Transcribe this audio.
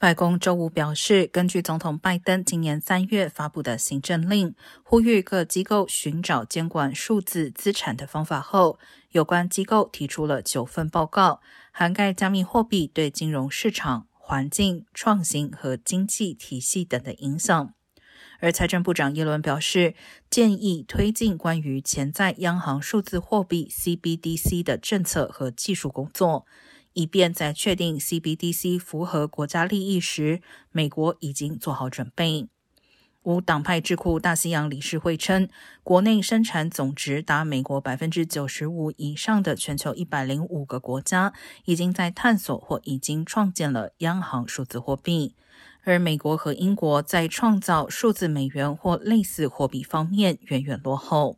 白宫周五表示，根据总统拜登今年三月发布的行政令，呼吁各机构寻找监管数字资产的方法后，有关机构提出了九份报告，涵盖加密货币对金融市场、环境、创新和经济体系等的影响。而财政部长耶伦表示，建议推进关于潜在央行数字货币 （CBDC） 的政策和技术工作。以便在确定 CBDC 符合国家利益时，美国已经做好准备。无党派智库大西洋理事会称，国内生产总值达美国百分之九十五以上的全球一百零五个国家，已经在探索或已经创建了央行数字货币，而美国和英国在创造数字美元或类似货币方面远远落后。